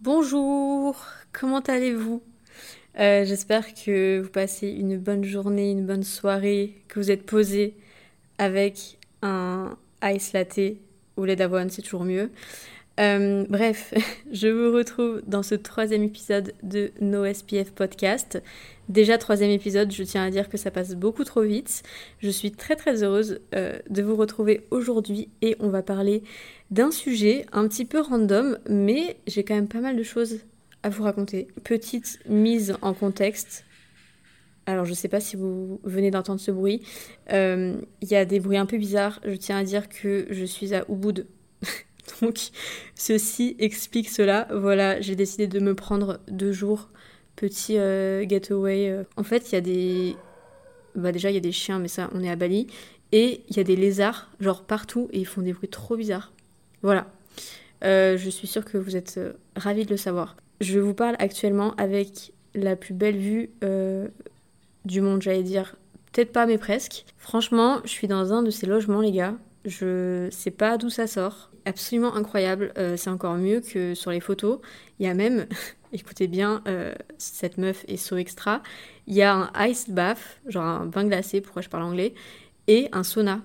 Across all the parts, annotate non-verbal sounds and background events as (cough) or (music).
Bonjour, comment allez-vous? Euh, J'espère que vous passez une bonne journée, une bonne soirée, que vous êtes posé avec un ice latte ou lait d'avoine, c'est toujours mieux. Euh, bref, (laughs) je vous retrouve dans ce troisième épisode de No SPF Podcast. Déjà troisième épisode, je tiens à dire que ça passe beaucoup trop vite. Je suis très très heureuse euh, de vous retrouver aujourd'hui et on va parler d'un sujet un petit peu random, mais j'ai quand même pas mal de choses à vous raconter. Petite mise en contexte. Alors je sais pas si vous venez d'entendre ce bruit. Euh, il y a des bruits un peu bizarres. Je tiens à dire que je suis à Ubud (laughs) (laughs) Donc, ceci explique cela. Voilà, j'ai décidé de me prendre deux jours, petit euh, getaway. Euh. En fait, il y a des. Bah, déjà, il y a des chiens, mais ça, on est à Bali. Et il y a des lézards, genre partout, et ils font des bruits trop bizarres. Voilà. Euh, je suis sûre que vous êtes ravis de le savoir. Je vous parle actuellement avec la plus belle vue du monde, j'allais dire. Peut-être pas, mais presque. Franchement, je suis dans un de ces logements, les gars. Je sais pas d'où ça sort absolument incroyable. Euh, c'est encore mieux que sur les photos. Il y a même, (laughs) écoutez bien, euh, cette meuf est so extra. Il y a un ice bath, genre un bain glacé, pourquoi je parle anglais, et un sauna,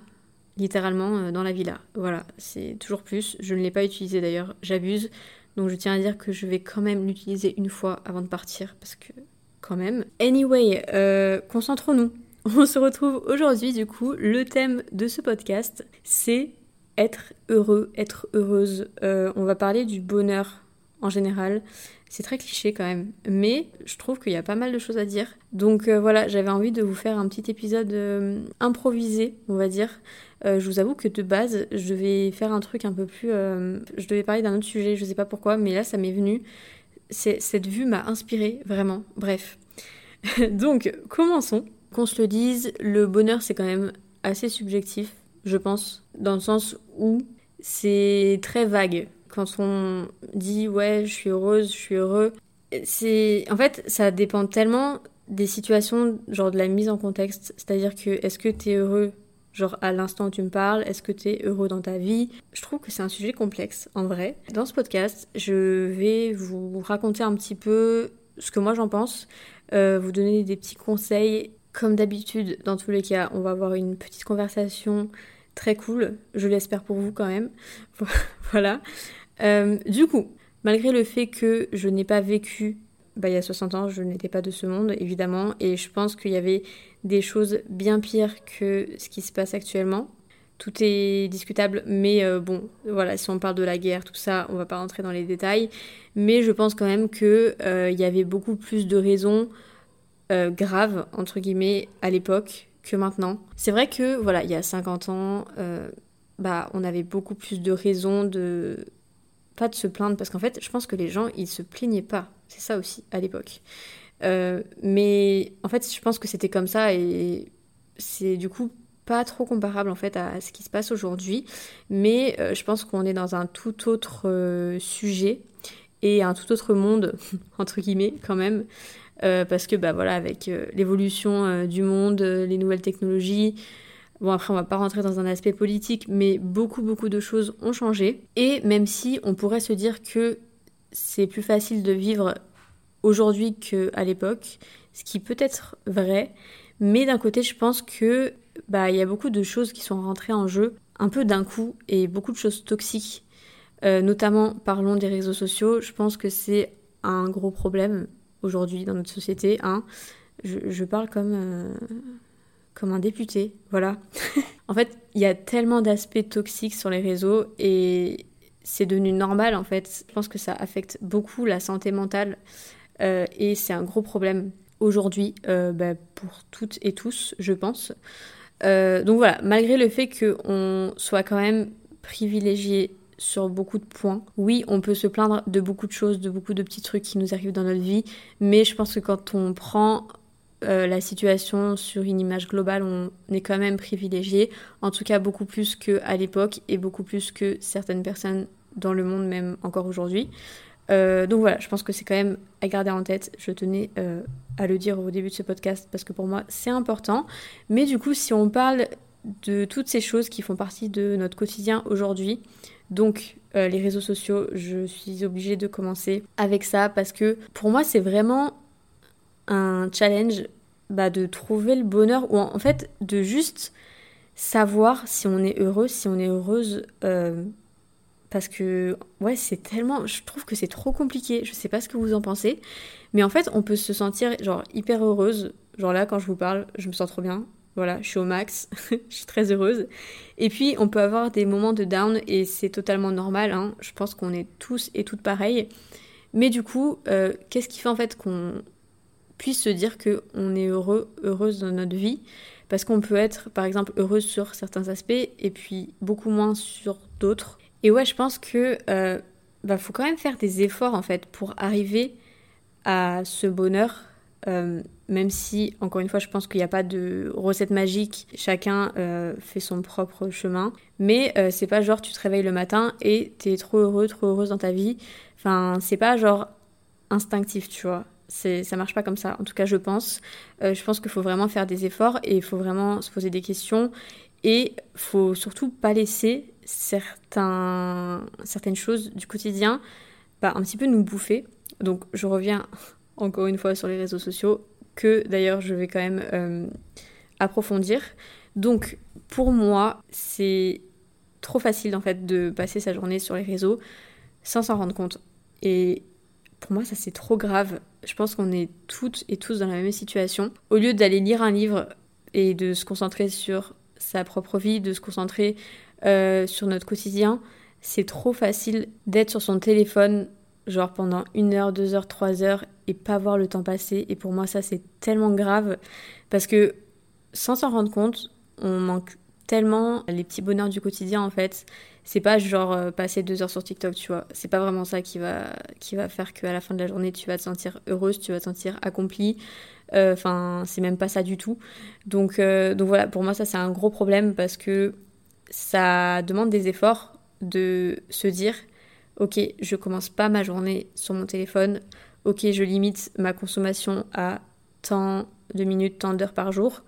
littéralement euh, dans la villa. Voilà, c'est toujours plus. Je ne l'ai pas utilisé d'ailleurs, j'abuse. Donc je tiens à dire que je vais quand même l'utiliser une fois avant de partir, parce que quand même. Anyway, concentrons-nous. (laughs) On se retrouve aujourd'hui, du coup, le thème de ce podcast, c'est être heureux, être heureuse. Euh, on va parler du bonheur en général. C'est très cliché quand même, mais je trouve qu'il y a pas mal de choses à dire. Donc euh, voilà, j'avais envie de vous faire un petit épisode euh, improvisé, on va dire. je vous avoue que de base, je devais faire un truc un peu plus... je devais parler d'un autre sujet, je sais pas pourquoi, mais là ça m'est venu. Cette vue m'a inspiré, vraiment. Bref. (laughs) Donc, commençons. Qu'on se le dise, le bonheur c'est quand même assez subjectif je pense, dans le sens où c'est très vague. Quand on dit ouais, je suis heureuse, je suis heureux, c'est en fait ça dépend tellement des situations, genre de la mise en contexte. C'est-à-dire que est-ce que tu es heureux genre à l'instant où tu me parles, est-ce que tu es heureux dans ta vie? Je trouve que c'est un sujet complexe en vrai. Dans ce podcast, je vais vous raconter un petit peu ce que moi j'en pense, euh, vous donner des petits conseils. Comme d'habitude, dans tous les cas, on va avoir une petite conversation très cool, je l'espère pour vous quand même. (laughs) voilà. Euh, du coup, malgré le fait que je n'ai pas vécu, bah, il y a 60 ans, je n'étais pas de ce monde, évidemment, et je pense qu'il y avait des choses bien pires que ce qui se passe actuellement. Tout est discutable, mais euh, bon, voilà, si on parle de la guerre, tout ça, on va pas rentrer dans les détails. Mais je pense quand même qu'il euh, y avait beaucoup plus de raisons graves, entre guillemets, à l'époque que maintenant. C'est vrai que, voilà, il y a 50 ans, euh, bah, on avait beaucoup plus de raisons de. Pas de se plaindre, parce qu'en fait, je pense que les gens, ils se plaignaient pas. C'est ça aussi, à l'époque. Euh, mais en fait, je pense que c'était comme ça et c'est du coup pas trop comparable en fait à ce qui se passe aujourd'hui. Mais euh, je pense qu'on est dans un tout autre sujet et un tout autre monde, (laughs) entre guillemets, quand même. Euh, parce que bah voilà avec euh, l'évolution euh, du monde, les nouvelles technologies, Bon, après, on va pas rentrer dans un aspect politique, mais beaucoup, beaucoup de choses ont changé. Et même si on pourrait se dire que c'est plus facile de vivre aujourd'hui qu'à l'époque, ce qui peut être vrai, mais d'un côté, je pense que bah il y a beaucoup de choses qui sont rentrées en jeu un peu d'un coup et beaucoup de choses toxiques. notamment, parlons des réseaux sociaux. Je pense que c'est un gros problème aujourd'hui dans notre société. Hein. Je, parle comme, euh, comme un député, voilà. (laughs) en fait, il y a tellement d'aspects toxiques sur les réseaux et c'est devenu normal en fait. Je pense que ça affecte beaucoup la santé mentale euh, et c'est un gros problème aujourd'hui euh, bah, pour toutes et tous, je pense. donc voilà, malgré le fait qu'on soit quand même privilégié sur beaucoup de points. Oui, on peut se plaindre de beaucoup de choses, de beaucoup de petits trucs qui nous arrivent dans notre vie, mais je pense que quand on prend euh, la situation sur une image globale, on est quand même privilégié, en tout cas beaucoup plus qu'à l'époque et beaucoup plus que certaines personnes dans le monde même encore aujourd'hui. Euh, donc voilà, je pense que c'est quand même à garder en tête. Je tenais euh, à le dire au début de ce podcast parce que pour moi c'est important. Mais du coup, si on parle de toutes ces choses qui font partie de notre quotidien aujourd'hui, donc les réseaux sociaux, je suis obligée de commencer avec ça parce que pour moi c'est vraiment un challenge bah, de trouver le bonheur, ou en, fait de juste savoir si on est heureux, si on est heureuse. Euh, parce que, ouais, c'est tellement. Je trouve que c'est trop compliqué. Je sais pas ce que vous en pensez. Mais en fait, on peut se sentir, genre, hyper heureuse. Genre là, quand je vous parle, je me sens trop bien. Voilà, je suis au max. (laughs) je suis très heureuse. Et puis, on peut avoir des moments de down et c'est totalement normal. Hein. Je pense qu'on est tous et toutes pareilles. Mais du coup, euh, qu'est-ce qui fait en fait qu'on puisse se dire qu'on est heureux, heureuse dans notre vie? Parce qu'on peut être, par exemple, heureuse sur certains aspects et puis beaucoup moins sur d'autres. Et ouais, je pense que euh, bah, faut quand même faire des efforts en fait pour arriver à ce bonheur. Euh, même si, encore une fois, je pense qu'il n'y a pas de recette magique, chacun euh, fait son propre chemin. Mais euh, c'est pas genre tu te réveilles le matin et t'es trop heureux, trop heureuse dans ta vie. Enfin, c'est pas genre instinctif, tu vois ça marche pas comme ça. En tout cas, je pense. Euh, je pense qu'il faut vraiment faire des efforts et il faut vraiment se poser des questions. Et faut surtout pas laisser certains, certaines choses du quotidien bah, un petit peu nous bouffer. Donc, je reviens encore une fois sur les réseaux sociaux, que d'ailleurs je vais quand même euh, approfondir. Donc, pour moi, c'est trop facile en fait de passer sa journée sur les réseaux sans s'en rendre compte. Et pour moi, ça c'est trop grave. Je pense qu'on est toutes et tous dans la même situation. Au lieu d'aller lire un livre et de se concentrer sur sa propre vie, de se concentrer euh, sur notre quotidien, c'est trop facile d'être sur son téléphone, genre pendant une heure, deux heures, trois heures, et pas voir le temps passer. Et pour moi, ça c'est tellement grave parce que sans s'en rendre compte, on manque tellement les petits bonheurs du quotidien en fait c'est pas genre euh, passer deux heures sur TikTok, tu vois. C'est pas vraiment ça qui va, qui va faire qu'à la fin de la journée, tu vas te sentir heureuse, tu vas te sentir accomplie. Euh, enfin, c'est même pas ça du tout. Donc, euh, donc voilà, pour moi, ça, c'est un gros problème parce que ça demande des efforts de se dire ok, je commence pas ma journée sur mon téléphone. Ok, je limite ma consommation à tant de minutes, tant d'heures par jour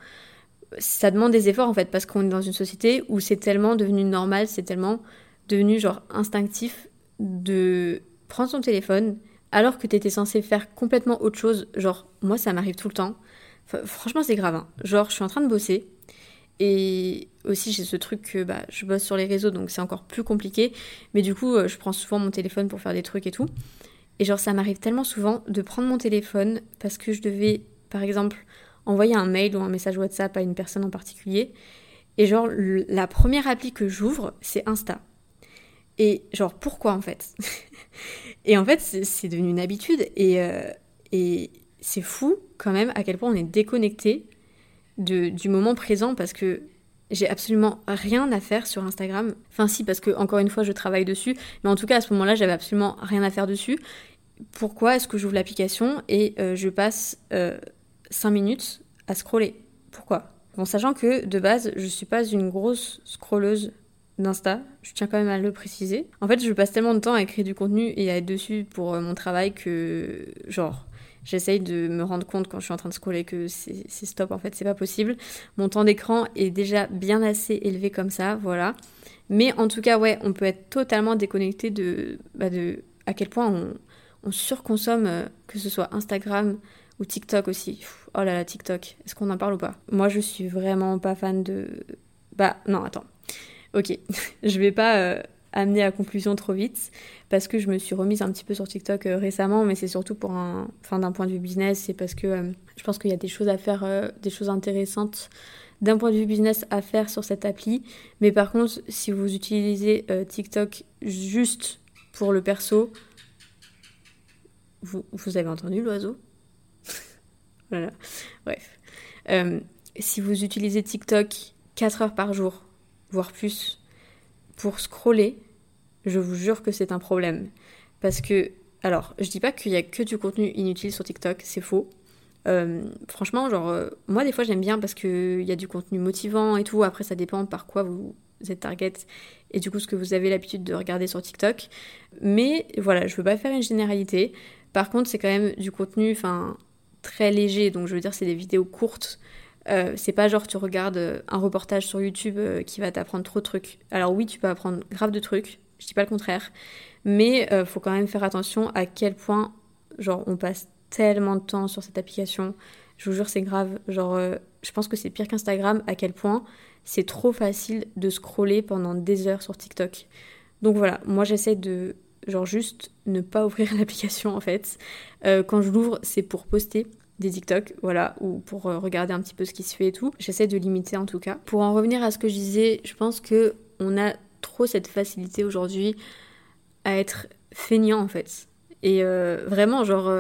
ça demande des efforts en fait parce qu'on est dans une société où c'est tellement devenu normal, c'est tellement devenu genre instinctif de prendre son téléphone alors que t'étais censé faire complètement autre chose. Genre moi ça m'arrive tout le temps. franchement c'est grave. Hein. Genre je suis en train de bosser et aussi j'ai ce truc que bah, je bosse sur les réseaux donc c'est encore plus compliqué. Mais du coup euh, je prends souvent mon téléphone pour faire des trucs et tout. Et genre ça m'arrive tellement souvent de prendre mon téléphone parce que je devais par exemple envoyer un mail ou un message WhatsApp à une personne en particulier. Et genre, la première appli que j'ouvre, c'est Insta. Et genre, pourquoi en fait? (laughs) Et en fait, c'est devenu une habitude et, euh, et c'est fou quand même à quel point on est déconnecté de, du moment présent parce que j'ai absolument rien à faire sur Instagram. Enfin si, parce que encore une fois, je travaille dessus, mais en tout cas à ce moment-là, j'avais absolument rien à faire dessus. Pourquoi est-ce que j'ouvre l'application et euh, je passe euh, 5 minutes à scroller? Pourquoi? Bon, sachant que de base, je suis pas une grosse scrolleuse d'Insta, je tiens quand même à le préciser. En fait, je passe tellement de temps à écrire du contenu et à être dessus pour euh, mon travail que, genre, j'essaye de me rendre compte quand je suis en train de scroller que c'est stop, en fait, c'est pas possible. Mon temps d'écran est déjà bien assez élevé comme ça, voilà. Mais en tout cas, ouais, on peut être totalement déconnecté de, bah à quel point on, on surconsomme, euh, que ce soit Instagram, ou TikTok aussi. Oh là là, TikTok. Est-ce qu'on en parle ou pas? Moi, je suis vraiment pas fan de. Bah, non, attends. Ok. (laughs) je vais pas euh, amener à conclusion trop vite parce que je me suis remise un petit peu sur TikTok euh, récemment, mais c'est surtout pour un. D'un point de vue business, c'est parce que euh, je pense qu'il y a des choses à faire, des choses intéressantes d'un point de vue business à faire sur cette appli. Mais par contre, si vous utilisez TikTok juste pour le perso, vous, vous avez entendu l'oiseau? (laughs) Voilà. Bref. Euh, si vous utilisez TikTok 4 heures par jour, voire plus, pour scroller, je vous jure que c'est un problème. Parce que, alors, je dis pas qu'il y a que du contenu inutile sur TikTok, c'est faux. Euh, franchement, genre, euh, moi des fois j'aime bien parce qu'il y a du contenu motivant et tout. Après, ça dépend par quoi vous êtes target et du coup ce que vous avez l'habitude de regarder sur TikTok. Mais voilà, je veux pas faire une généralité. Par contre, c'est quand même du contenu, enfin, très léger. Donc, je veux dire, c'est des vidéos courtes. Euh, c'est pas genre tu regardes un reportage sur YouTube qui va t'apprendre trop de trucs. Alors oui, tu peux apprendre grave de trucs, je dis pas le contraire, mais faut quand même faire attention à quel point genre on passe tellement de temps sur cette application. Je vous jure, c'est grave. Genre, euh, je pense que c'est pire qu'Instagram à quel point c'est trop facile de scroller pendant des heures sur TikTok. Donc voilà, moi j'essaie de, genre, juste ne pas ouvrir (laughs) l'application en fait. Euh, quand je l'ouvre, c'est pour poster des TikTok, voilà, ou pour euh, regarder un petit peu ce qui se fait et tout. J'essaie de limiter en tout cas. Pour en revenir à ce que je disais, je pense que on a trop cette facilité aujourd'hui à être feignant en fait. Et vraiment, genre,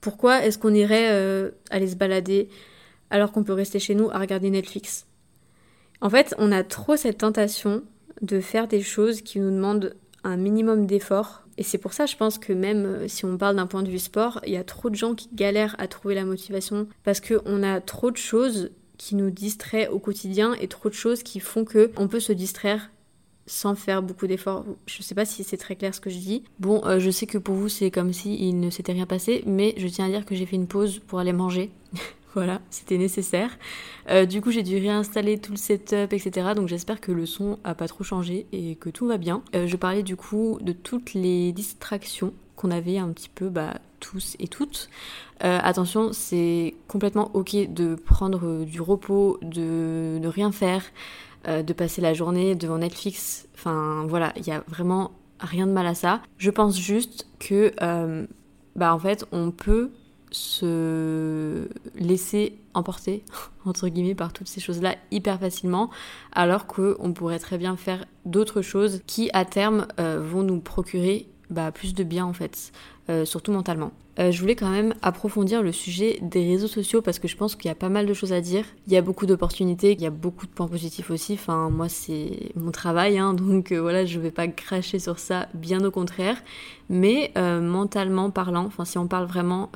pourquoi est-ce qu'on irait euh, aller se balader alors qu'on peut rester chez nous à regarder Netflix? En fait, on a trop cette tentation de faire des choses qui nous demandent un minimum d'effort. Et c'est pour ça, je pense que même euh, si on parle d'un point de vue sport, il y a trop de gens qui galèrent à trouver la motivation parce qu'on a trop de choses qui nous distraient au quotidien et trop de choses qui font que on peut se distraire sans faire beaucoup d'efforts. Je sais pas si c'est très clair ce que je dis. Bon, euh, je sais que pour vous c'est comme si il ne s'était rien passé, mais je tiens à dire que j'ai fait une pause pour aller manger. (laughs) voilà, c'était nécessaire. Euh, du coup, j'ai dû réinstaller tout le setup, etc. Donc j'espère que le son a pas trop changé et que tout va bien. Euh, je parlais du coup de toutes les distractions qu'on avait un petit peu bah, tous et toutes. attention, c'est complètement ok de prendre du repos, de ne rien faire. Euh, de passer la journée devant Netflix. Enfin voilà, il y a vraiment rien de mal à ça. Je pense juste que, euh, bah en fait, on peut se laisser emporter (laughs) entre guillemets par toutes ces choses-là hyper facilement, alors qu'on pourrait très bien faire d'autres choses qui à terme euh, vont nous procurer bah, plus de bien en fait, surtout mentalement. Euh, je voulais quand même approfondir le sujet des réseaux sociaux parce que je pense qu'il y a pas mal de choses à dire. Il y a beaucoup d'opportunités, il y a beaucoup de points positifs aussi. Enfin, moi, c'est mon travail, hein, (laughs) donc euh, voilà, je vais pas cracher sur ça, bien au contraire. Mais euh, mentalement parlant, enfin, si on parle vraiment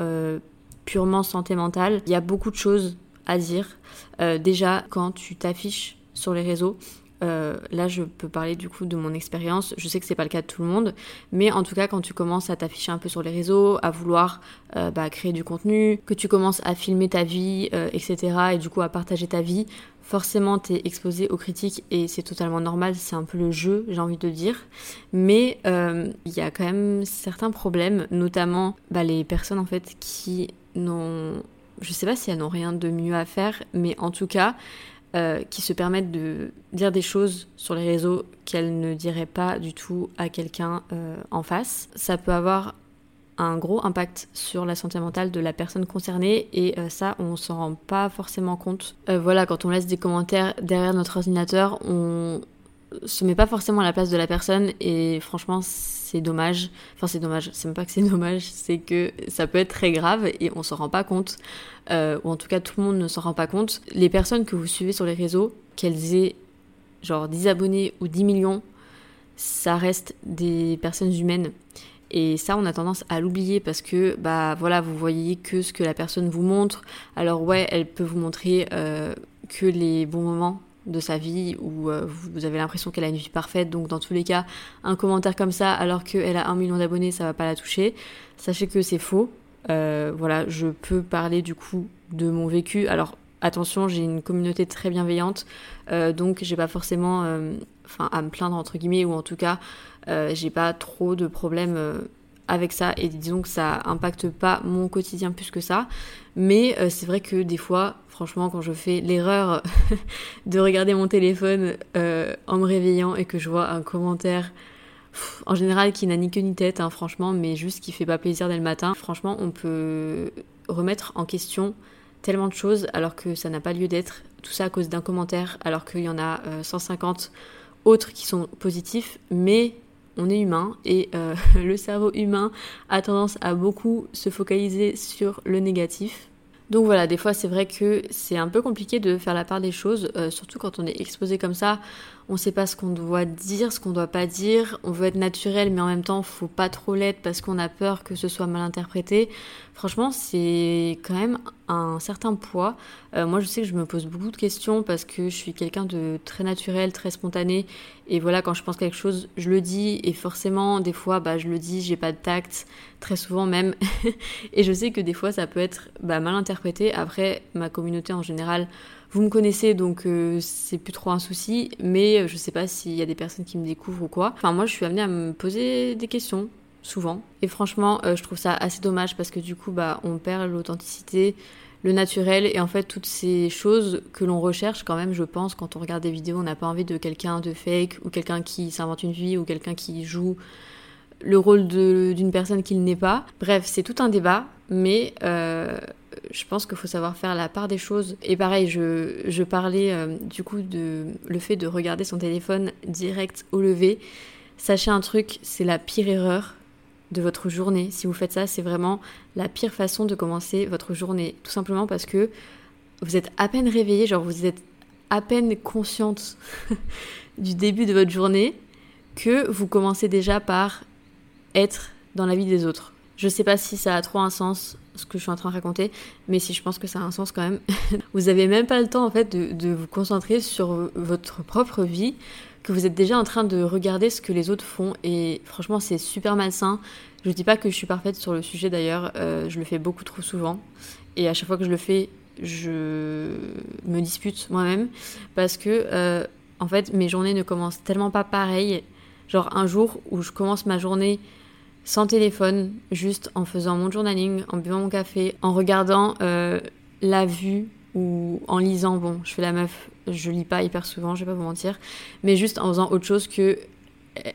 purement santé mentale, il y a beaucoup de choses à dire. déjà, quand tu t'affiches sur les réseaux, euh, là, je peux parler du coup de mon expérience. Je sais que c'est pas le cas de tout le monde, mais en tout cas, quand tu commences à t'afficher un peu sur les réseaux, à vouloir euh, bah, créer du contenu, que tu commences à filmer ta vie, euh, etc., et du coup à partager ta vie, forcément, tu es exposé aux critiques et c'est totalement normal. C'est un peu le jeu, j'ai envie de dire. Mais il y a quand même certains problèmes, notamment bah, les personnes en fait qui n'ont, je sais pas si elles n'ont rien de mieux à faire, mais en tout cas euh, qui se permettent de dire des choses sur les réseaux qu'elles ne diraient pas du tout à quelqu'un euh, en face. Ça peut avoir un gros impact sur la santé mentale de la personne concernée et euh, ça on s'en rend pas forcément compte. voilà, quand on laisse des commentaires derrière notre ordinateur, on se met pas forcément à la place de la personne et franchement c'est dommage. Enfin c'est dommage, c'est même pas que c'est (laughs) dommage, c'est que ça peut être très grave et on s'en rend pas compte. Euh, ou en tout cas tout le monde ne s'en rend pas compte. Les personnes que vous suivez sur les réseaux, qu'elles aient genre 10 abonnés ou 10 millions, ça reste des personnes humaines. Et ça, on a tendance à l'oublier parce que, bah voilà, vous voyez que ce que la personne vous montre. Alors ouais, elle peut vous montrer euh, que les bons moments de sa vie où euh, vous avez l'impression qu'elle a une vie parfaite. Donc dans tous les cas, un commentaire comme ça alors qu'elle a un million d'abonnés, ça va pas la toucher. Sachez que c'est faux. Euh, voilà, je peux parler du coup de mon vécu. Alors attention, j'ai une communauté très bienveillante, euh, donc j'ai pas forcément, enfin à me plaindre entre guillemets ou en tout cas, j'ai pas trop de problèmes avec ça et disons que ça impacte pas mon quotidien plus que ça. Mais c'est vrai que des fois, Franchement, quand je fais l'erreur (laughs) de regarder mon téléphone euh, en me réveillant et que je vois un commentaire, en général qui n'a ni queue ni tête, hein, franchement, mais juste qui fait pas plaisir dès le matin, franchement, on peut remettre en question tellement de choses alors que ça n'a pas lieu d'être. Tout ça à cause d'un commentaire, alors qu'il y en a 150 euh, autres qui sont positifs, mais on est humain et euh, (laughs) le cerveau humain a tendance à beaucoup se focaliser sur le négatif. Donc voilà, des fois c'est vrai que c'est un peu compliqué de faire la part des choses, euh, surtout quand on est exposé comme ça on sait pas ce qu'on doit dire, ce qu'on doit pas dire, on veut être naturel mais en même temps faut pas trop l'être parce qu'on a peur que ce soit mal interprété. Franchement c'est quand même un certain poids. Euh, moi je sais que je me pose beaucoup de questions parce que je suis quelqu'un de très naturel, très spontané et voilà quand je pense quelque chose je le dis et forcément des fois bah je le dis, j'ai pas de tact, très souvent même (laughs) et je sais que des fois ça peut être bah, mal interprété. Après ma communauté en général vous me connaissez donc euh, c'est plus trop un souci, mais euh, je sais pas s'il y a des personnes qui me découvrent ou quoi. Enfin, moi je suis amenée à me poser des questions souvent. Et franchement, euh, je trouve ça assez dommage parce que du coup, bah, on perd l'authenticité, le naturel et en fait toutes ces choses que l'on recherche quand même, je pense, quand on regarde des vidéos, on n'a pas envie de quelqu'un de fake ou quelqu'un qui s'invente une vie ou quelqu'un qui joue le rôle d'une personne qu'il n'est pas. Bref, c'est tout un débat, mais je pense qu'il faut savoir faire la part des choses. Et pareil, je, parlais euh, du coup de le fait de regarder son téléphone direct au lever. Sachez un truc, c'est la pire erreur de votre journée. Si vous faites ça, c'est vraiment la pire façon de commencer votre journée. Tout simplement parce que vous êtes à peine réveillé, genre vous êtes à peine consciente (laughs) du début de votre journée, que vous commencez déjà par être dans la vie des autres. Je sais pas si ça a trop un sens ce que je suis en train de raconter, mais si je pense que ça a un sens quand même. (laughs) vous avez même pas le temps en fait de, vous concentrer sur votre propre vie, que vous êtes déjà en train de regarder ce que les autres font, et franchement c'est super malsain. Je dis pas que je suis parfaite sur le sujet d'ailleurs, euh, je le fais beaucoup trop souvent, et à chaque fois que je le fais, je me dispute moi-même, parce que euh, en fait mes journées ne commencent tellement pas pareil. Genre un jour où je commence ma journée sans téléphone, juste en faisant mon journaling, en buvant mon café, en regardant euh, la vue ou en lisant. Bon, je fais la meuf, je lis pas hyper souvent, je vais pas vous mentir, mais juste en faisant autre chose que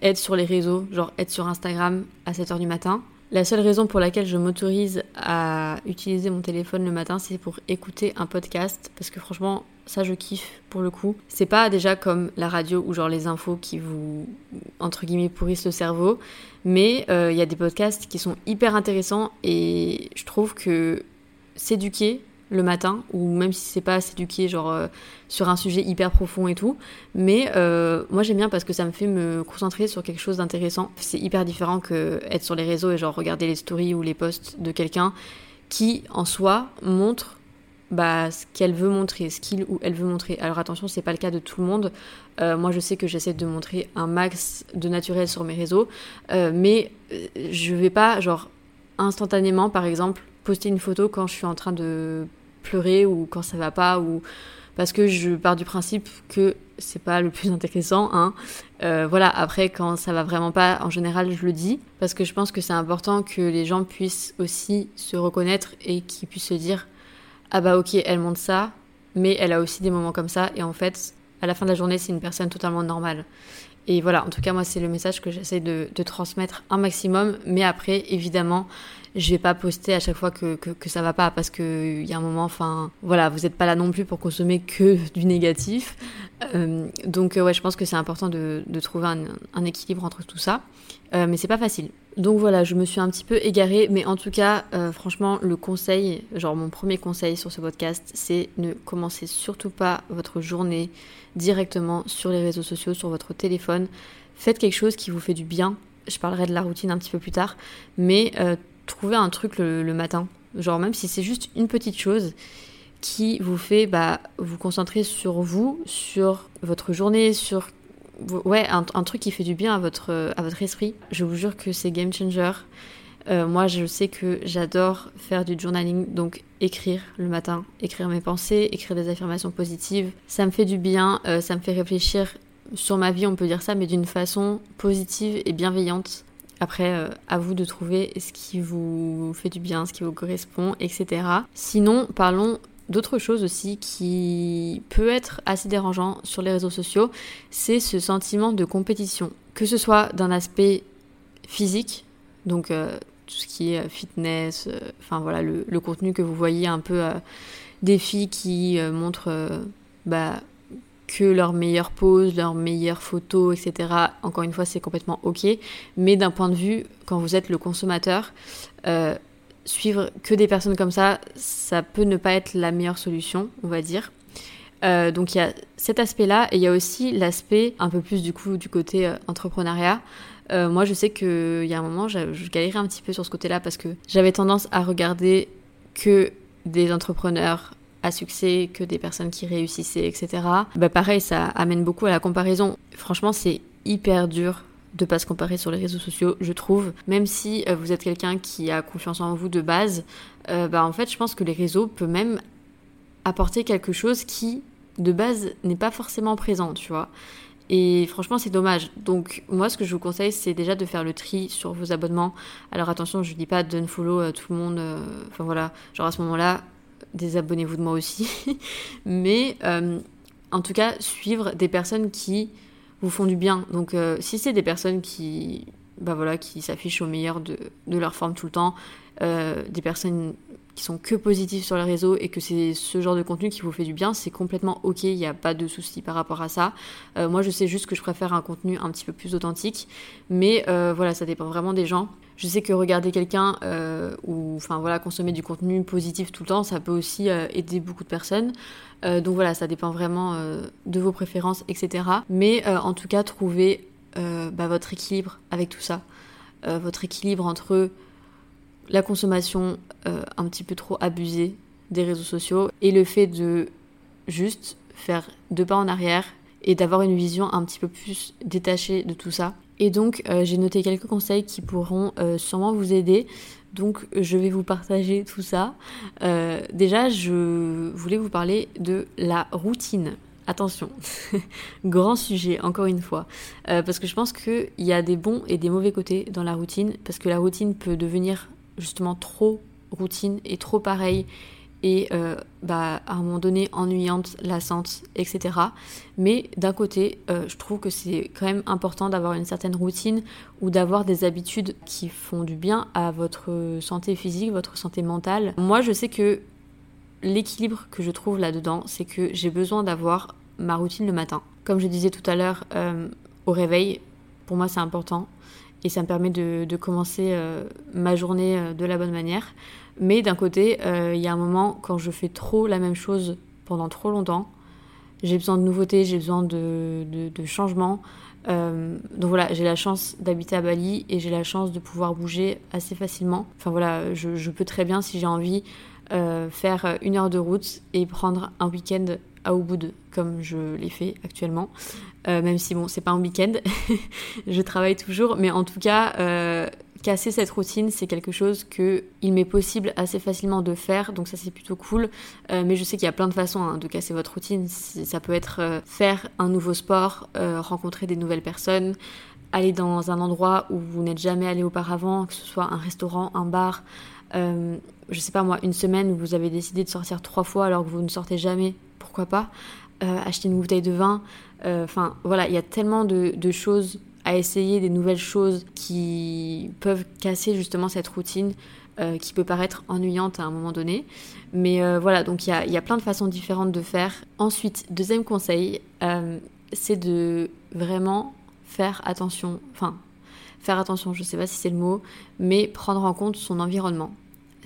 être sur les réseaux, genre être sur Instagram à 7h du matin. La seule raison pour laquelle je m'autorise à utiliser mon téléphone le matin, c'est pour écouter un podcast, parce que franchement, ça je kiffe pour le coup. C'est pas déjà comme la radio ou genre les infos qui vous, entre guillemets, pourrissent le cerveau, mais euh, il y a des podcasts qui sont hyper intéressants et je trouve que s'éduquer le matin, ou même si c'est pas s'éduquer genre euh, sur un sujet hyper profond et tout, mais euh, moi j'aime bien parce que ça me fait me concentrer sur quelque chose d'intéressant. C'est hyper différent que être sur les réseaux et genre regarder les stories ou les posts de quelqu'un qui en soi montre bah, ce qu'elle veut montrer, ce qu'il ou elle veut montrer. Alors attention, c'est pas le cas de tout le monde. Euh, moi, je sais que j'essaie de montrer un max de naturel sur mes réseaux, mais je vais pas, genre, instantanément, par exemple, poster une photo quand je suis en train de pleurer ou quand ça va pas ou parce que je pars du principe que c'est pas le plus intéressant. Hein. voilà, après, quand ça va vraiment pas, en général, je le dis parce que je pense que c'est important que les gens puissent aussi se reconnaître et qu'ils puissent se dire ah bah ok, elle montre ça, mais elle a aussi des moments comme ça, et en fait, à la fin de la journée, c'est une personne totalement normale. Et voilà, en tout cas, moi, c'est le message que j'essaie de, transmettre un maximum, mais après, évidemment, je vais pas poster à chaque fois que, que, ça va pas, parce qu'il y a un moment, enfin, voilà, vous n'êtes pas là non plus pour consommer que du négatif. Euh, donc, ouais, je pense que c'est important de, trouver un, un, équilibre entre tout ça, euh, mais c'est pas facile. Donc voilà, je me suis un petit peu égarée, mais en tout cas, euh, franchement, le conseil, genre mon premier conseil sur ce podcast, c'est ne commencez surtout pas votre journée directement sur les réseaux sociaux, sur votre téléphone. Faites quelque chose qui vous fait du bien. Je parlerai de la routine un petit peu plus tard, mais euh, trouvez un truc le, matin, genre même si c'est juste une petite chose qui vous fait bah, vous concentrer sur vous, sur votre journée, sur ouais, un, truc qui fait du bien à votre, à votre esprit. Je vous jure que c'est game changer. Euh, moi, je sais que j'adore faire du journaling, donc écrire le matin, écrire mes pensées, écrire des affirmations positives. Ça me fait du bien, euh, ça me fait réfléchir sur ma vie, on peut dire ça, mais d'une façon positive et bienveillante. Après, euh, à vous de trouver ce qui vous fait du bien, ce qui vous correspond, etc. Sinon, parlons d'autres choses aussi qui peut être assez dérangeant sur les réseaux sociaux, c'est ce sentiment de compétition. Que ce soit d'un aspect physique, donc tout ce qui est euh, fitness, euh, enfin voilà, le, contenu que vous voyez un peu des filles qui montrent bah, que leurs meilleures poses, leurs meilleures photos, etc. Encore une fois, c'est complètement ok. Mais d'un point de vue, quand vous êtes le consommateur, suivre que des personnes comme ça, ça peut ne pas être la meilleure solution, on va dire. Euh, donc il y a cet aspect-là et il y a aussi l'aspect un peu plus du coup du côté euh, entrepreneuriat. Euh, moi je sais qu'il y a un moment je, galérais un petit peu sur ce côté-là parce que j'avais tendance à regarder que des entrepreneurs à succès, que des personnes qui réussissaient, etc. Bah pareil, ça amène beaucoup à la comparaison. Franchement c'est hyper dur de pas se comparer sur les réseaux sociaux, je trouve. Même si vous êtes quelqu'un qui a confiance en vous de base, bah en fait je pense que les réseaux peuvent même apporter quelque chose qui de base n'est pas forcément présent, tu vois. Et franchement, c'est dommage. Donc, moi, ce que je vous conseille, c'est déjà de faire le tri sur vos abonnements. Alors, attention, je ne dis pas d'unfollow euh, tout le monde. Euh, enfin, voilà. Genre, à ce moment-là, désabonnez-vous de moi aussi. (laughs) Mais, euh, en tout cas, suivre des personnes qui vous font du bien. Donc, si c'est des personnes qui, bah voilà, qui s'affichent au meilleur de, de, leur forme tout le temps, des personnes sont que positifs sur les réseaux et que c'est ce genre de contenu qui vous fait du bien, c'est complètement ok, il n'y a pas de souci par rapport à ça. Euh, moi je sais juste que je préfère un contenu un petit peu plus authentique, mais euh, voilà, ça dépend vraiment des gens. Je sais que regarder quelqu'un euh, ou enfin voilà consommer du contenu positif tout le temps, ça peut aussi aider beaucoup de personnes. donc voilà, ça dépend vraiment de vos préférences, etc. Mais en tout cas, trouver bah, votre équilibre avec tout ça, votre équilibre entre la consommation euh, un petit peu trop abusée des réseaux sociaux et le fait de juste faire deux pas en arrière et d'avoir une vision un petit peu plus détachée de tout ça. Et donc euh, j'ai noté quelques conseils qui pourront euh, sûrement vous aider. Donc je vais vous partager tout ça. déjà je voulais vous parler de la routine. Attention, (laughs) grand sujet, encore une fois. parce que je pense qu'il y a des bons et des mauvais côtés dans la routine, parce que la routine peut devenir justement trop routine et trop pareil et euh, bah, à un moment donné ennuyante, lassante, etc. Mais d'un côté, euh, je trouve que c'est quand même important d'avoir une certaine routine ou d'avoir des habitudes qui font du bien à votre santé physique, votre santé mentale. Moi, je sais que l'équilibre que je trouve là-dedans, c'est que j'ai besoin d'avoir ma routine le matin. Comme je disais tout à l'heure, euh, au réveil, pour moi c'est important et ça me permet de, commencer euh, ma journée euh, de la bonne manière. Mais d'un côté, euh, il y a un moment quand je fais trop la même chose pendant trop longtemps, j'ai besoin de nouveautés, j'ai besoin de, changements. donc voilà, j'ai la chance d'habiter à Bali et j'ai la chance de pouvoir bouger assez facilement. Enfin voilà, je peux très bien, si j'ai envie, faire une heure de route et prendre un week-end à Ubud comme je l'ai fait actuellement. Euh, même si bon, c'est pas un week-end, (laughs) je travaille toujours, mais en tout cas, euh, casser cette routine, c'est quelque chose que il m'est possible assez facilement de faire, donc ça c'est plutôt cool. Euh, mais je sais qu'il y a plein de façons hein, de casser votre routine. Ça peut être faire un nouveau sport, rencontrer des nouvelles personnes, aller dans un endroit où vous n'êtes jamais allé auparavant, que ce soit un restaurant, un bar. je sais pas moi, une semaine où vous avez décidé de sortir trois fois alors que vous ne sortez jamais, pourquoi pas acheter une bouteille de vin, euh, enfin, voilà, il y a tellement de, choses à essayer, des nouvelles choses qui peuvent casser justement cette routine euh, qui peut paraître ennuyante à un moment donné. Mais euh, voilà, donc il y a, plein de façons différentes de faire. Ensuite, deuxième conseil, c'est de vraiment faire attention, enfin, faire attention, je ne sais pas si c'est le mot, mais prendre en compte son environnement.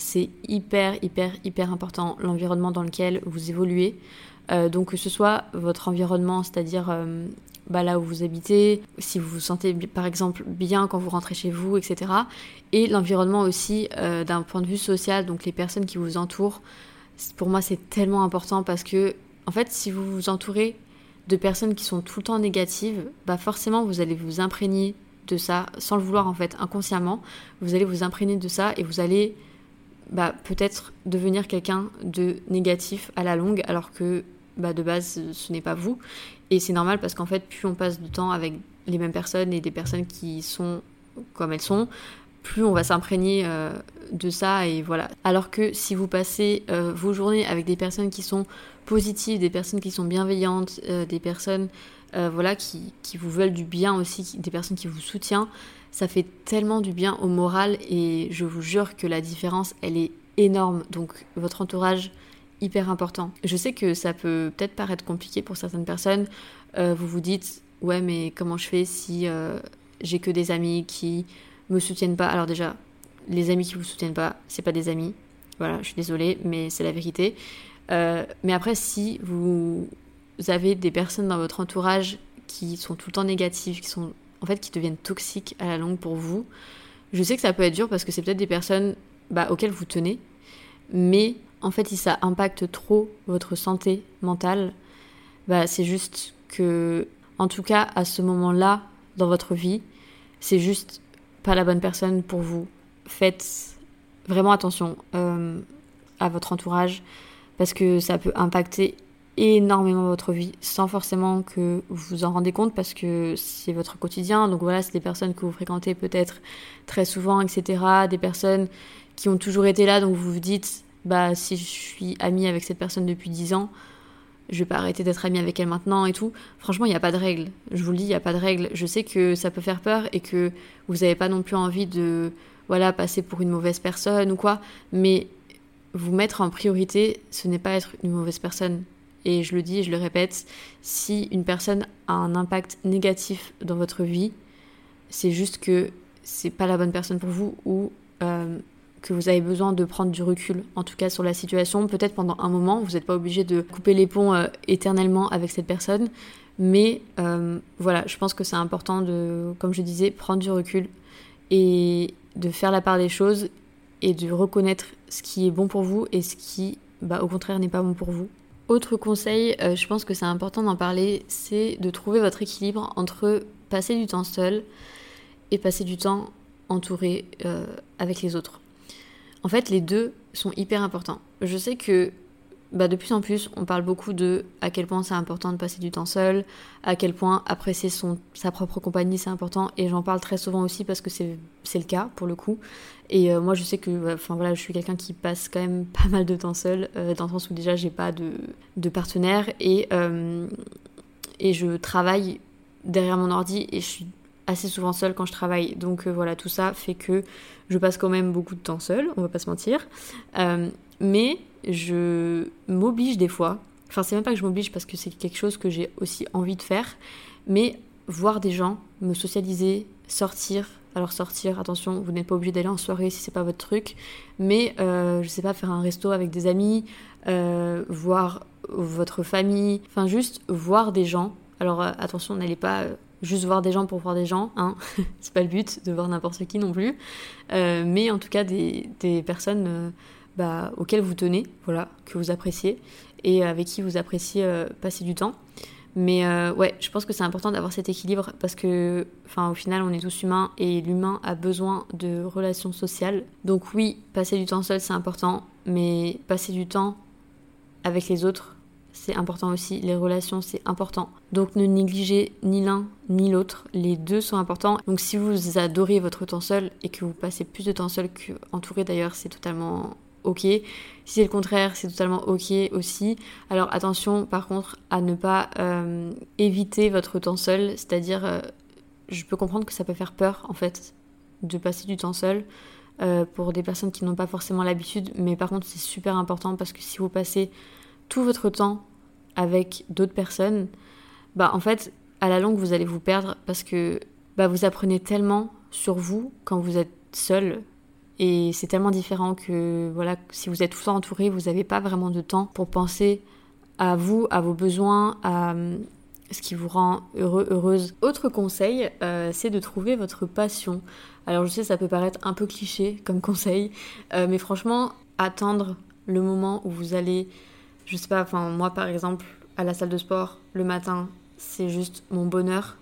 C'est hyper, hyper, hyper important, l'environnement dans lequel vous évoluez. Euh, donc que ce soit votre environnement, c'est-à-dire euh, bah, là où vous habitez, si vous vous sentez par exemple bien quand vous rentrez chez vous, etc. Et l'environnement aussi euh, d'un point de vue social, donc les personnes qui vous entourent. Pour moi, c'est tellement important parce que, en fait, si vous vous entourez de personnes qui sont tout le temps négatives, bah forcément, vous allez vous imprégner de ça, sans le vouloir en fait, inconsciemment. Vous allez vous imprégner de ça et vous allez bah, peut-être devenir quelqu'un de négatif à la longue, alors que bah, de base, ce n'est pas vous. Et c'est normal parce qu'en fait, plus on passe du temps avec les mêmes personnes et des personnes qui sont comme elles sont, plus on va s'imprégner euh, de ça et voilà. Alors que si vous passez euh, vos journées avec des personnes qui sont positives, des personnes qui sont bienveillantes, euh, des personnes voilà qui, vous veulent du bien aussi, des personnes qui vous soutiennent, ça fait tellement du bien au moral et je vous jure que la différence elle est énorme. Donc votre entourage hyper important. Je sais que ça peut peut-être paraître compliqué pour certaines personnes. Euh, vous vous dites, ouais, mais comment je fais si euh, j'ai que des amis qui me soutiennent pas? Alors déjà, les amis qui vous soutiennent pas, c'est pas des amis. Voilà, je suis désolée, mais c'est la vérité. Euh, mais après, si vous avez des personnes dans votre entourage qui sont tout le temps négatives, qui sont en fait qui deviennent toxiques à la longue pour vous, je sais que ça peut être dur parce que c'est peut-être des personnes bah, auxquelles vous tenez, mais en fait, si ça impacte trop votre santé mentale, bah, c'est juste que, en tout cas, à ce moment-là dans votre vie, c'est juste pas la bonne personne pour vous. Faites vraiment attention euh, à votre entourage parce que ça peut impacter énormément votre vie sans forcément que vous vous en rendez compte parce que c'est votre quotidien. Donc voilà, c'est des personnes que vous fréquentez peut-être très souvent, etc. Des personnes qui ont toujours été là, donc vous vous dites, bah si je suis amie avec cette personne depuis 10 ans, je vais pas arrêter d'être amie avec elle maintenant et tout. Franchement, il n'y a pas de règle. Je vous le dis, il n'y a pas de règle. Je sais que ça peut faire peur et que vous n'avez pas non plus envie de voilà passer pour une mauvaise personne ou quoi, mais vous mettre en priorité, ce n'est pas être une mauvaise personne. Et je le dis et je le répète, si une personne a un impact négatif dans votre vie, c'est juste que c'est pas la bonne personne pour vous ou euh, que vous avez besoin de prendre du recul, en tout cas sur la situation. Peut-être pendant un moment, vous n'êtes pas obligé de couper les ponts euh, éternellement avec cette personne. Mais euh, voilà, je pense que c'est important de, comme je disais, prendre du recul et de faire la part des choses et de reconnaître ce qui est bon pour vous et ce qui, bah, au contraire, n'est pas bon pour vous. Autre conseil, euh, je pense que c'est important d'en parler, c'est de trouver votre équilibre entre passer du temps seul et passer du temps entouré euh, avec les autres. En fait, les deux sont hyper importants. Je sais que bah, de plus en plus, on parle beaucoup de à quel point c'est important de passer du temps seul, à quel point apprécier son, sa propre compagnie c'est important, et j'en parle très souvent aussi parce que c'est le cas pour le coup. Et euh, moi, je sais que, enfin voilà, je suis quelqu'un qui passe quand même (laughs) pas mal de temps seul, euh, dans le sens où déjà j'ai pas de, de partenaire et, euh, et je travaille derrière mon ordi et je suis assez souvent seule quand je travaille. Donc voilà, tout ça fait que je passe quand même beaucoup de temps seule, on va pas se mentir. Mais je m'oblige des fois, enfin c'est même pas que je m'oblige parce que c'est quelque chose que j'ai aussi envie de faire, mais voir des gens, me socialiser, sortir. Alors sortir, attention, vous n'êtes pas obligé d'aller en soirée si c'est pas votre truc, mais euh, je sais pas, faire un resto avec des amis, euh, voir votre famille, enfin juste voir des gens. Alors euh, attention, n'allez pas juste voir des gens pour voir des gens, hein. (laughs) c'est pas le but de voir n'importe qui non plus, mais en tout cas des, des personnes bah, auxquelles vous tenez, voilà, que vous appréciez et avec qui vous appréciez passer du temps. Mais euh, ouais, je pense que c'est important d'avoir cet équilibre parce que, enfin, au final, on est tous humains et l'humain a besoin de relations sociales. Donc oui, passer du temps seul, c'est important, mais passer du temps avec les autres, c'est important aussi. Les relations, c'est important. Donc ne négligez ni l'un ni l'autre. Les deux sont importants. Donc si vous adorez votre temps seul et que vous passez plus de temps seul qu'entouré d'ailleurs, c'est totalement ok. Si c'est le contraire, c'est totalement ok aussi. Alors attention par contre à ne pas euh, éviter votre temps seul, c'est-à-dire euh, je peux comprendre que ça peut faire peur en fait de passer du temps seul euh, pour des personnes qui n'ont pas forcément l'habitude, mais par contre c'est super important parce que si vous passez tout votre temps avec d'autres personnes, bah en fait à la longue vous allez vous perdre parce que bah, vous apprenez tellement sur vous quand vous êtes seul et c'est tellement différent que voilà, si vous êtes tout temps entouré, vous n'avez pas vraiment de temps pour penser à vous, à vos besoins, à euh, ce qui vous rend heureux, heureuse. Autre conseil, euh, c'est de trouver votre passion. Alors je sais, ça peut paraître un peu cliché comme conseil, euh, mais franchement, attendre le moment où vous allez, je sais pas, enfin moi par exemple, à la salle de sport le matin, c'est juste mon bonheur.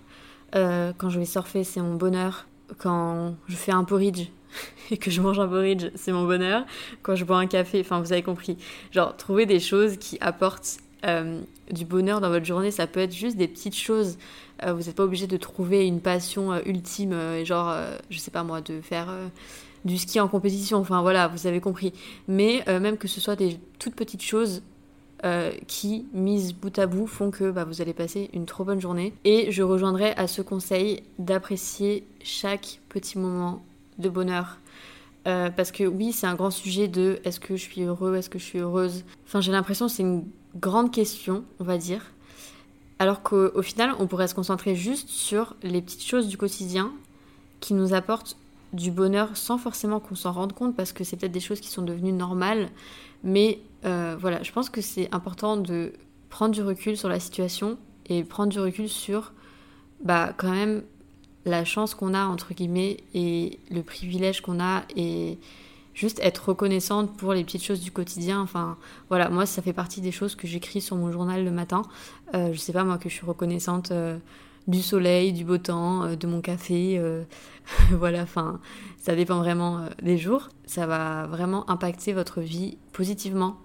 quand je vais surfer, c'est mon bonheur. Quand je fais un porridge, (laughs) et que je mange un porridge, c'est mon bonheur. Quand je bois un café, enfin vous avez compris. Genre trouver des choses qui apportent euh, du bonheur dans votre journée, ça peut être juste des petites choses. Euh, vous n'êtes pas obligé de trouver une passion euh, ultime, genre, je sais pas moi, de faire du ski en compétition. Enfin voilà, vous avez compris. Mais même que ce soit des toutes petites choses qui, mises bout à bout, font que bah, vous allez passer une trop bonne journée. Et je rejoindrai à ce conseil d'apprécier chaque petit moment de bonheur. Euh, parce que oui, c'est un grand sujet de est-ce que je suis heureux, est-ce que je suis heureuse? Enfin, j'ai l'impression que c'est une grande question, on va dire. Alors qu'au final, on pourrait se concentrer juste sur les petites choses du quotidien qui nous apportent du bonheur sans forcément qu'on s'en rende compte parce que c'est peut-être des choses qui sont devenues normales. Mais euh, voilà, je pense que c'est important de prendre du recul sur la situation et prendre du recul sur bah, quand même la chance qu'on a, entre guillemets, et le privilège qu'on a et juste être reconnaissante pour les petites choses du quotidien. Enfin, voilà, moi, ça fait partie des choses que j'écris sur mon journal le matin. Euh, je sais pas, moi, que je suis reconnaissante euh, du soleil, du beau temps, euh, de mon café. (laughs) Voilà, enfin, ça dépend vraiment des jours. Ça va vraiment impacter votre vie positivement.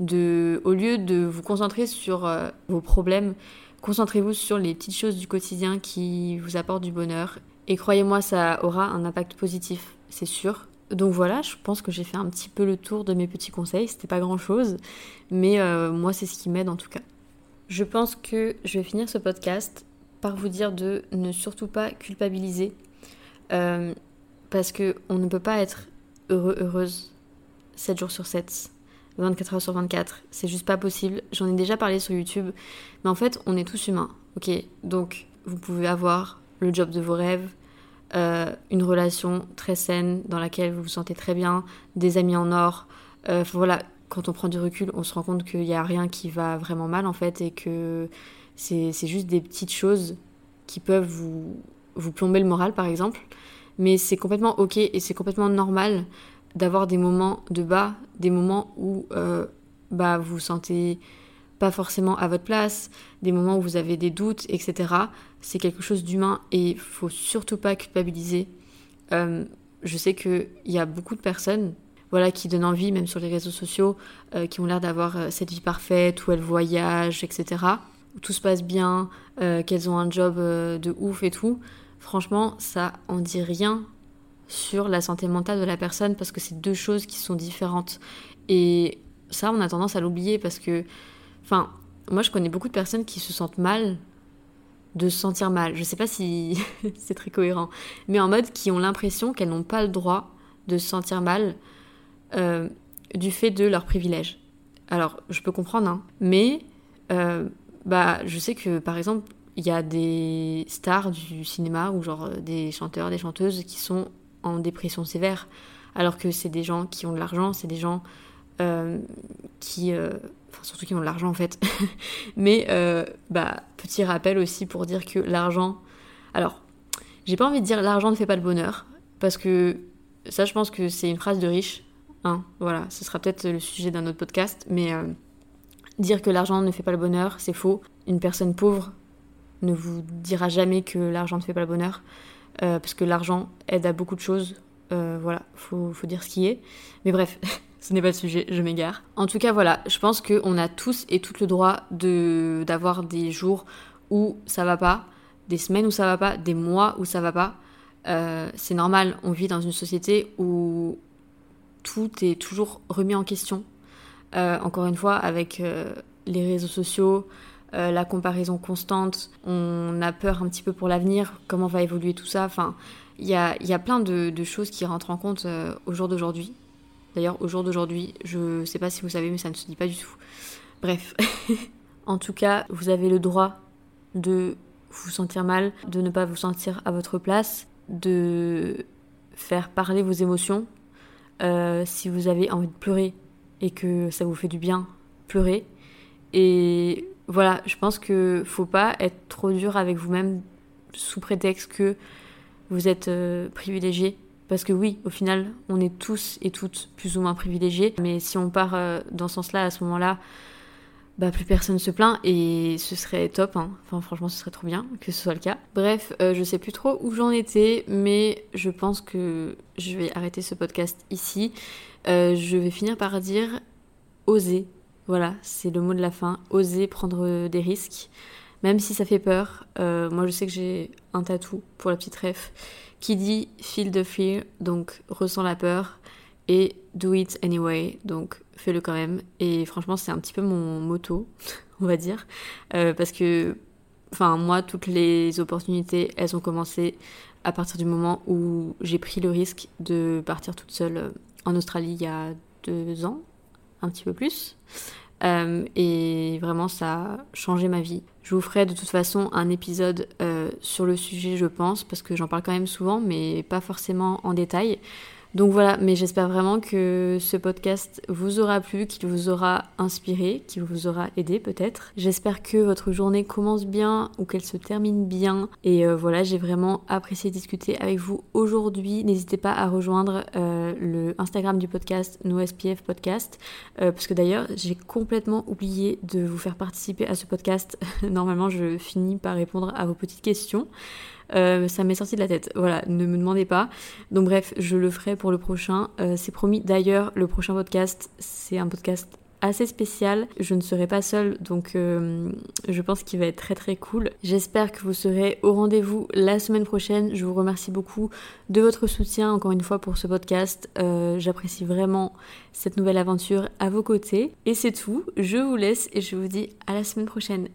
De, au lieu de vous concentrer sur vos problèmes, concentrez-vous sur les petites choses du quotidien qui vous apportent du bonheur. Et croyez-moi, ça aura un impact positif, c'est sûr. Donc voilà, je pense que j'ai fait un petit peu le tour de mes petits conseils. C'était pas grand chose, mais moi, c'est ce qui m'aide en tout cas. Je pense que je vais finir ce podcast par vous dire de ne surtout pas culpabiliser. Euh, parce que on ne peut pas être heureux, heureuse 7 jours sur 7, 24 heures sur 24. C'est juste pas possible. J'en ai déjà parlé sur YouTube. Mais en fait, on est tous humains. Ok? Donc, vous pouvez avoir le job de vos rêves, euh, une relation très saine dans laquelle vous vous sentez très bien, des amis en or. Euh, voilà, quand on prend du recul, on se rend compte qu'il n'y a rien qui va vraiment mal en fait et que c'est juste des petites choses qui peuvent vous, vous plomber le moral, par exemple. Mais c'est complètement ok et c'est complètement normal d'avoir des moments de bas, des moments où euh, bah, vous vous sentez pas forcément à votre place, des moments où vous avez des doutes, etc. C'est quelque chose d'humain et il faut surtout pas culpabiliser. Euh, je sais qu'il y a beaucoup de personnes voilà, qui donnent envie, même sur les réseaux sociaux, euh, qui ont l'air d'avoir cette vie parfaite, où elles voyagent, etc tout se passe bien, qu'elles ont un job de ouf et tout, franchement, ça en dit rien sur la santé mentale de la personne parce que c'est deux choses qui sont différentes. Et ça, on a tendance à l'oublier parce que, enfin, moi je connais beaucoup de personnes qui se sentent mal de se sentir mal. Je sais pas si (laughs) c'est très cohérent, mais en mode qui ont l'impression qu'elles n'ont pas le droit de se sentir mal euh, du fait de leur privilège. Alors, je peux comprendre, hein, mais bah, je sais que par exemple, il y a des stars du cinéma ou genre euh, des chanteurs, des chanteuses qui sont en dépression sévère, alors que c'est des gens qui ont de l'argent, c'est des gens euh, qui, euh, enfin surtout qui ont de l'argent en fait. (laughs) Mais bah petit rappel aussi pour dire que l'argent, alors j'ai pas envie de dire l'argent ne fait pas le bonheur parce que ça je pense que c'est une phrase de riche. Hein, voilà, ce sera peut-être le sujet d'un autre podcast, mais Dire que l'argent ne fait pas le bonheur, c'est faux. Une personne pauvre ne vous dira jamais que l'argent ne fait pas le bonheur, euh, parce que l'argent aide à beaucoup de choses. Euh, voilà, faut, faut dire ce qui est. Mais bref, (laughs) ce n'est pas le sujet, je m'égare. En tout cas, voilà, je pense qu'on a tous et toutes le droit d'avoir des jours où ça va pas, des semaines où ça va pas, des mois où ça va pas. Euh, c'est normal, on vit dans une société où tout est toujours remis en question encore une fois, avec les réseaux sociaux, euh, la comparaison constante, on a peur un petit peu pour l'avenir, comment va évoluer tout ça. Enfin, il y a, y a, plein de, choses qui rentrent en compte au jour d'aujourd'hui. D'ailleurs, au jour d'aujourd'hui, je ne sais pas si vous savez, mais ça ne se dit pas du tout. Bref. (laughs) en tout cas, vous avez le droit de vous sentir mal, de ne pas vous sentir à votre place, de faire parler vos émotions. Euh, si vous avez envie de pleurer, et que ça vous fait du bien, pleurer. Et voilà, je pense que faut pas être trop dur avec vous-même sous prétexte que vous êtes euh, privilégié. Parce que oui, au final, on est tous et toutes plus ou moins privilégiés. Mais si on part euh, dans ce sens-là, à ce moment-là, bah, plus personne se plaint et ce serait top. Hein. Enfin, franchement, ce serait trop bien que ce soit le cas. Bref, euh, je sais plus trop où j'en étais, mais je pense que je vais arrêter ce podcast ici. Je vais finir par dire oser. Voilà, c'est le mot de la fin. Oser prendre des risques, même si ça fait peur. Euh, moi, je sais que j'ai un tatou pour la petite ref qui dit feel the fear, donc ressens la peur et do it anyway, donc fais-le quand même. Et franchement, c'est un petit peu mon moto, (laughs) on va dire, euh, parce que, enfin, moi, toutes les opportunités, elles ont commencé à partir du moment où j'ai pris le risque de partir toute seule en Australie il y a deux ans, un petit peu plus. Euh, et vraiment, ça a changé ma vie. Je vous ferai de toute façon un épisode euh, sur le sujet, je pense, parce que j'en parle quand même souvent, mais pas forcément en détail. Donc voilà, mais j'espère vraiment que ce podcast vous aura plu, qu'il vous aura inspiré, qu'il vous aura aidé peut-être. J'espère que votre journée commence bien ou qu'elle se termine bien. Et euh, voilà, j'ai vraiment apprécié discuter avec vous aujourd'hui. N'hésitez pas à rejoindre euh, le Instagram du podcast, NoSPF Podcast, euh, parce que d'ailleurs j'ai complètement oublié de vous faire participer à ce podcast. (laughs) Normalement, je finis par répondre à vos petites questions. Euh, ça m'est sorti de la tête. Voilà, ne me demandez pas. Donc bref, je le ferai pour le prochain. Euh, c'est promis. D'ailleurs, le prochain podcast, c'est un podcast assez spécial. Je ne serai pas seule, donc euh, je pense qu'il va être très très cool. J'espère que vous serez au rendez-vous la semaine prochaine. Je vous remercie beaucoup de votre soutien encore une fois pour ce podcast. J'apprécie vraiment cette nouvelle aventure à vos côtés. Et c'est tout. Je vous laisse et je vous dis à la semaine prochaine.